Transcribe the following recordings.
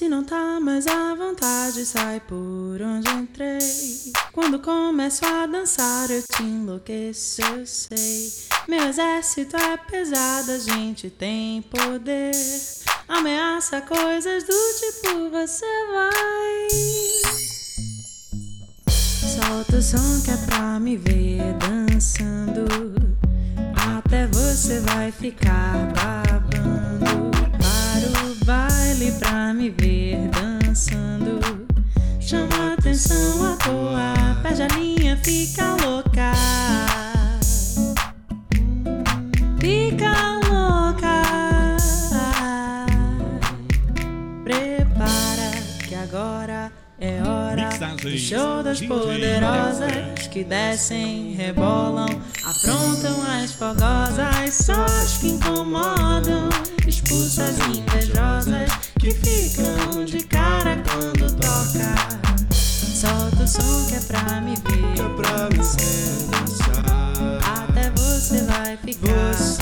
Se não tá mais à vontade, sai por onde entrei. Quando começo a dançar, eu te enlouqueço, eu sei. Meu exército é pesado, a gente tem poder. Ameaça coisas do tipo: você vai. Solta o som que é pra me ver dançando. Até você vai ficar babando. Pra me ver dançando. Chama atenção à toa, perde a linha, fica louca. Fica louca. Prepara que agora é hora do show das poderosas que descem, rebolam, afrontam as fogosas, só as que incomodam, Solta o som que é pra me ver, Que é pra me ver dançar. até você vai ficar. Você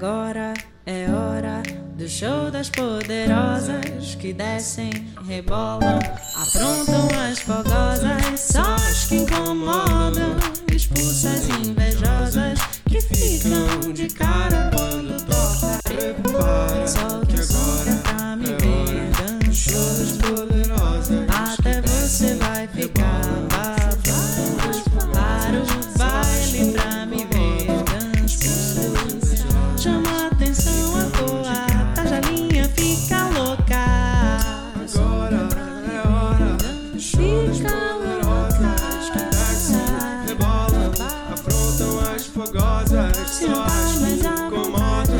agora é hora do show das poderosas que descem, rebolam, afrontam as fogosas, só as que incomodam, expulsas Fica poderosas que descem, rebolam, afrontam as fogosas. Só as incomodam,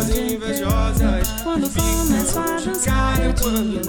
onde invejosas. Quando começo a dançar quando